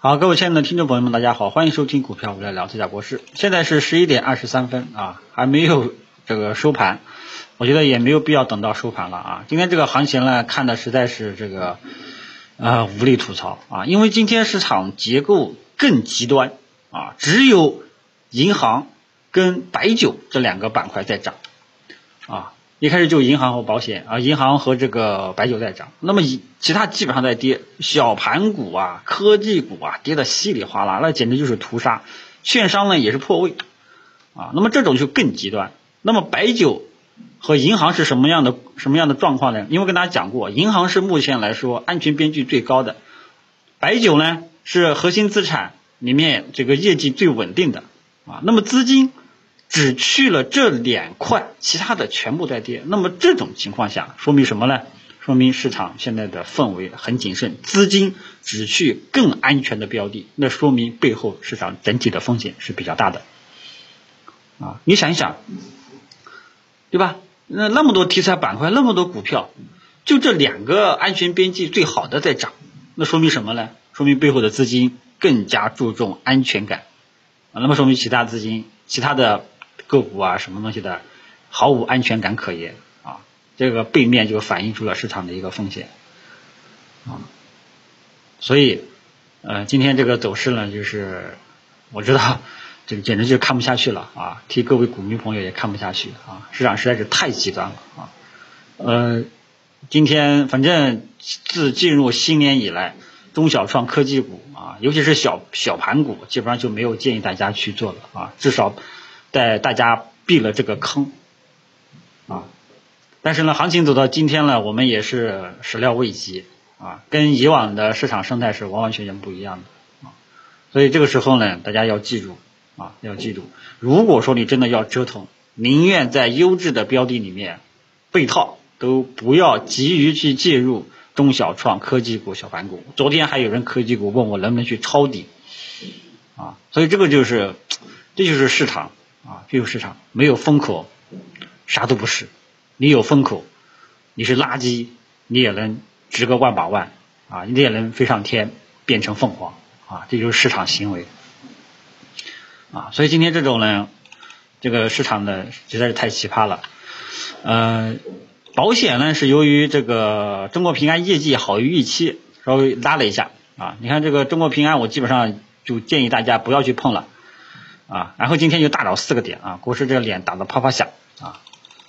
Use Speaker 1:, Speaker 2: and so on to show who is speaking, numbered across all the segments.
Speaker 1: 好，各位亲爱的听众朋友们，大家好，欢迎收听股票我来聊，这家博士。现在是十一点二十三分啊，还没有这个收盘，我觉得也没有必要等到收盘了啊。今天这个行情呢，看的实在是这个啊无力吐槽啊，因为今天市场结构更极端啊，只有银行跟白酒这两个板块在涨啊。一开始就银行和保险啊，银行和这个白酒在涨，那么以其他基本上在跌，小盘股啊、科技股啊跌的稀里哗啦，那简直就是屠杀。券商呢也是破位啊，那么这种就更极端。那么白酒和银行是什么样的什么样的状况呢？因为跟大家讲过，银行是目前来说安全边际最高的，白酒呢是核心资产里面这个业绩最稳定的啊。那么资金。只去了这两块，其他的全部在跌。那么这种情况下，说明什么呢？说明市场现在的氛围很谨慎，资金只去更安全的标的。那说明背后市场整体的风险是比较大的。啊，你想一想，对吧？那那么多题材板块，那么多股票，就这两个安全边际最好的在涨，那说明什么呢？说明背后的资金更加注重安全感。啊，那么说明其他资金，其他的。个股啊，什么东西的，毫无安全感可言啊！这个背面就反映出了市场的一个风险啊。所以，呃，今天这个走势呢，就是我知道 这个简直就看不下去了啊！替各位股民朋友也看不下去啊！市场实在是太极端了啊！呃，今天反正自进入新年以来，中小创科技股啊，尤其是小小盘股，基本上就没有建议大家去做了啊，至少。带大家避了这个坑。啊，但是呢，行情走到今天呢，我们也是始料未及。啊，跟以往的市场生态是完完全全不一样的。啊，所以这个时候呢，大家要记住。啊，要记住，如果说你真的要折腾，宁愿在优质的标的里面被套，都不要急于去介入中小创科技股、小盘股。昨天还有人科技股问我能不能去抄底。啊，所以这个就是，这就是市场。啊，这个市场没有风口，啥都不是。你有风口，你是垃圾，你也能值个万把万啊，你也能飞上天，变成凤凰啊，这就是市场行为啊。所以今天这种呢，这个市场呢实在是太奇葩了。呃，保险呢是由于这个中国平安业绩好于预期，稍微拉了一下啊。你看这个中国平安，我基本上就建议大家不要去碰了。啊，然后今天又大涨四个点啊，股市这个脸打得啪啪响啊，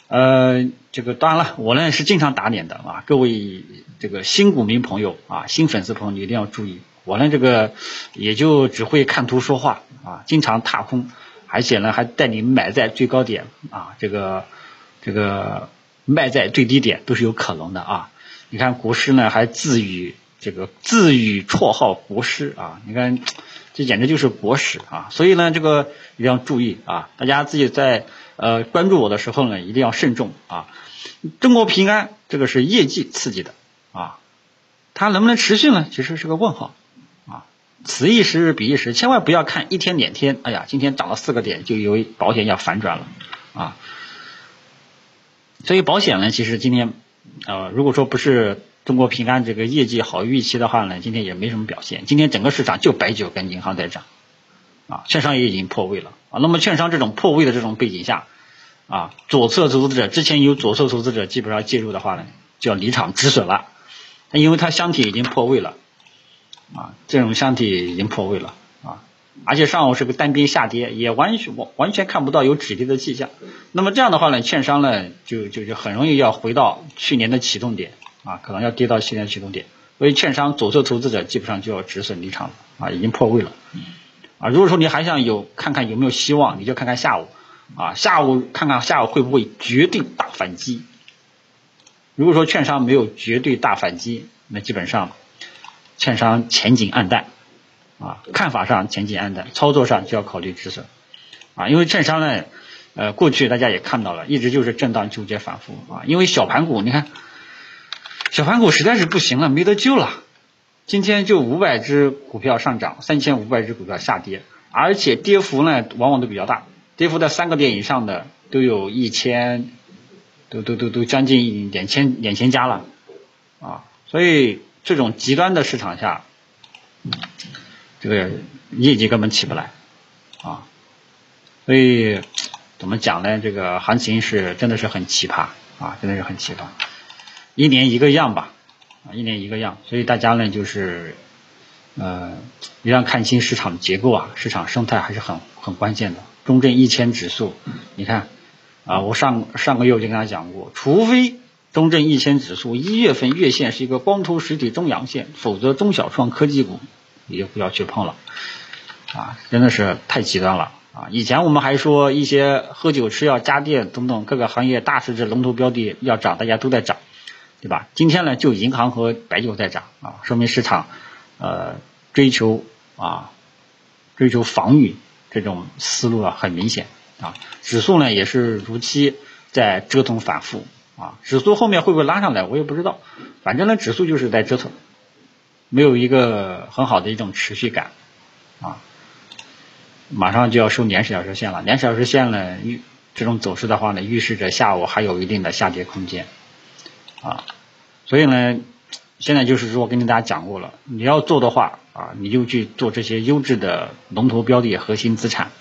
Speaker 1: 呃，这个当然了，我呢是经常打脸的啊，各位这个新股民朋友啊，新粉丝朋友你一定要注意，我呢这个也就只会看图说话啊，经常踏空，而且呢还带你买在最高点啊，这个这个卖在最低点都是有可能的啊，你看股市呢还自诩这个自诩绰号国师啊，你看。这简直就是国史啊！所以呢，这个一定要注意啊！大家自己在呃关注我的时候呢，一定要慎重啊！中国平安这个是业绩刺激的啊，它能不能持续呢？其实是个问号啊！此一时彼一时，千万不要看一天两天，哎呀，今天涨了四个点，就以为保险要反转了啊！所以保险呢，其实今天呃，如果说不是。中国平安这个业绩好预期的话呢，今天也没什么表现。今天整个市场就白酒跟银行在涨，啊，券商也已经破位了啊。那么券商这种破位的这种背景下，啊，左侧投资者之前有左侧投资者基本上介入的话呢，就要离场止损了，因为它箱体已经破位了，啊，这种箱体已经破位了啊，而且上午是个单边下跌，也完全完全看不到有止跌的迹象。那么这样的话呢，券商呢就就就很容易要回到去年的启动点。啊，可能要跌到现在启动点，所以券商左侧投资者基本上就要止损离场了啊，已经破位了。啊，如果说你还想有看看有没有希望，你就看看下午啊，下午看看下午会不会绝对大反击。如果说券商没有绝对大反击，那基本上券商前景暗淡啊，看法上前景暗淡，操作上就要考虑止损啊，因为券商呢，呃，过去大家也看到了，一直就是震荡纠结反复啊，因为小盘股你看。小盘股实在是不行了，没得救了。今天就五百只股票上涨，三千五百只股票下跌，而且跌幅呢往往都比较大，跌幅在三个点以上的都有一千，都都都都将近两千两千家了啊！所以这种极端的市场下，这个业绩根本起不来啊。所以怎么讲呢？这个行情是真的是很奇葩啊，真的是很奇葩，一年一个样吧，啊，一年一个样。所以大家呢，就是呃，一定要看清市场结构啊，市场生态还是很很关键的。中证一千指数，你看啊，我上上个月我就跟他讲过，除非中证一千指数一月份月线是一个光头实体中阳线，否则中小创科技股你就不要去碰了啊，真的是太极端了。啊，以前我们还说一些喝酒、吃药、家电等等各个行业大市值龙头标的要涨，大家都在涨，对吧？今天呢，就银行和白酒在涨啊，说明市场呃追求啊追求防御这种思路啊很明显啊。指数呢也是如期在折腾反复啊，指数后面会不会拉上来，我也不知道。反正呢，指数就是在折腾，没有一个很好的一种持续感啊。马上就要收年十小时线了，年十小时线呢预这种走势的话呢，预示着下午还有一定的下跌空间啊，所以呢，现在就是说跟大家讲过了，你要做的话啊，你就去做这些优质的龙头标的、核心资产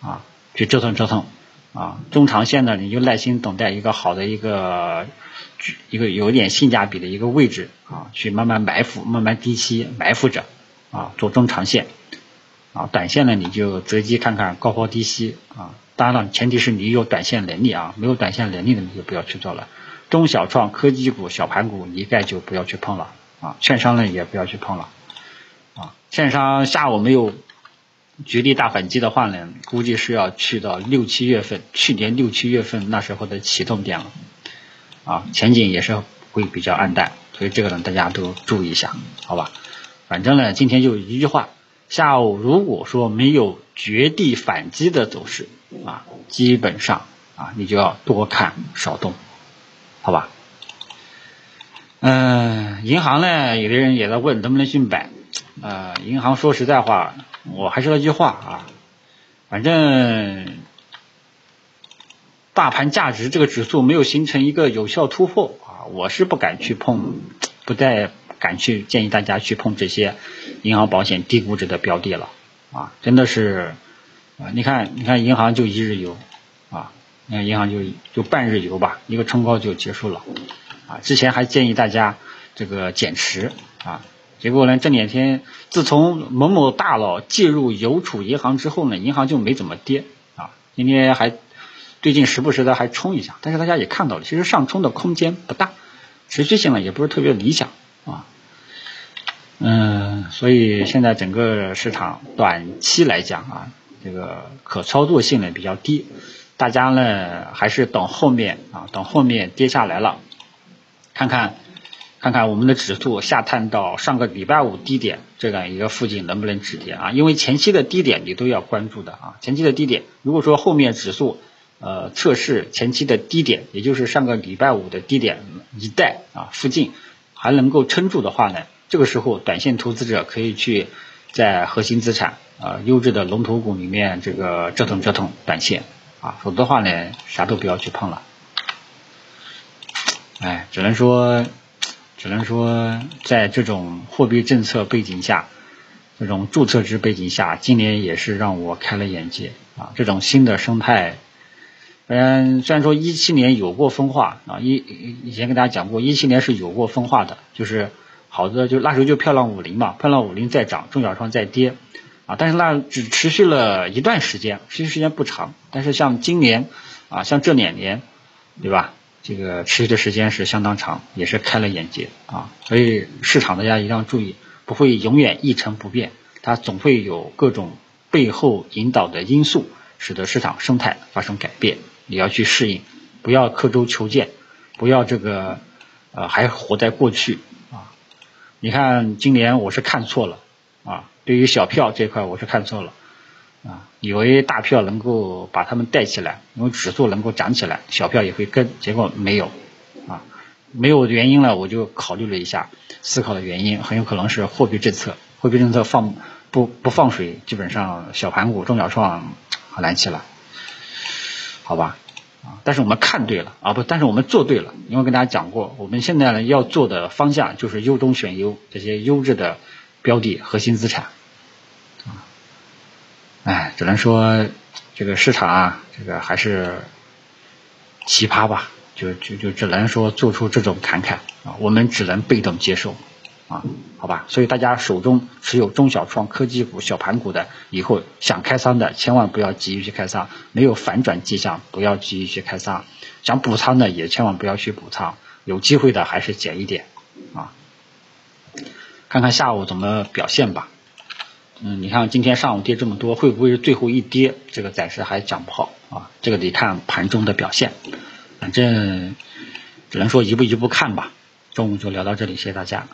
Speaker 1: 啊，去折腾折腾啊，中长线呢，你就耐心等待一个好的一个一个有点性价比的一个位置啊，去慢慢埋伏、慢慢低吸埋伏着啊，做中长线。啊，短线呢你就择机看看高抛低吸啊，当然了，前提是你有短线能力啊，没有短线能力的你就不要去做了。中小创科技股、小盘股一概就不要去碰了啊，券商呢也不要去碰了啊，券商下午没有绝地大反击的话呢，估计是要去到六七月份，去年六七月份那时候的启动点了啊，前景也是会比较暗淡，所以这个呢大家都注意一下，好吧？反正呢今天就一句话。下午如果说没有绝地反击的走势啊，基本上啊你就要多看少动，好吧？嗯，银行呢，有的人也在问能不能去买，呃，银行说实在话，我还是那句话啊，反正大盘价值这个指数没有形成一个有效突破啊，我是不敢去碰，不再。敢去建议大家去碰这些银行保险低估值的标的了啊，真的是啊，你看你看银行就一日游那，银行就就半日游吧，一个冲高就结束了啊。之前还建议大家这个减持啊，结果呢这两天自从某某大佬介入邮储银行之后呢，银行就没怎么跌啊，今天还最近时不时的还冲一下，但是大家也看到了，其实上冲的空间不大，持续性呢也不是特别理想。啊，嗯，所以现在整个市场短期来讲啊，这个可操作性呢比较低，大家呢还是等后面啊，等后面跌下来了，看看看看我们的指数下探到上个礼拜五低点这样一个附近能不能止跌啊？因为前期的低点你都要关注的啊，前期的低点，如果说后面指数呃测试前期的低点，也就是上个礼拜五的低点一带啊附近。还能够撑住的话呢，这个时候短线投资者可以去在核心资产啊优质的龙头股里面这个折腾折腾短线啊，否则的话呢啥都不要去碰了。哎，只能说只能说在这种货币政策背景下，这种注册制背景下，今年也是让我开了眼界啊，这种新的生态。嗯，虽然说一七年有过分化啊，一以前跟大家讲过，一七年是有过分化的，就是好的，就那时候就漂亮五零嘛，漂亮五零在涨，中小创在跌啊，但是那只持续了一段时间，持续时间不长。但是像今年啊，像这两年，对吧？这个持续的时间是相当长，也是开了眼界啊。所以市场大家一定要注意，不会永远一成不变，它总会有各种背后引导的因素，使得市场生态发生改变。你要去适应，不要刻舟求剑，不要这个呃还活在过去啊！你看今年我是看错了啊，对于小票这块我是看错了啊，以为大票能够把他们带起来，因为指数能够涨起来，小票也会跟，结果没有啊，没有原因了，我就考虑了一下，思考的原因很有可能是货币政策，货币政策放不不放水，基本上小盘股、中小创很难起来。好吧，啊，但是我们看对了啊，不，但是我们做对了，因为跟大家讲过，我们现在呢要做的方向就是优中选优，这些优质的标的核心资产，哎只能说这个市场啊，这个还是奇葩吧，就就就只能说做出这种侃侃啊，我们只能被动接受啊，好吧，所以大家手中持有中小创科技股、小盘股的，以后想开仓的千万不要急于去开仓，没有反转迹象不要急于去开仓，想补仓的也千万不要去补仓，有机会的还是减一点啊，看看下午怎么表现吧。嗯，你看今天上午跌这么多，会不会是最后一跌？这个暂时还讲不好啊，这个得看盘中的表现。反正只能说一步一步看吧。中午就聊到这里，谢谢大家。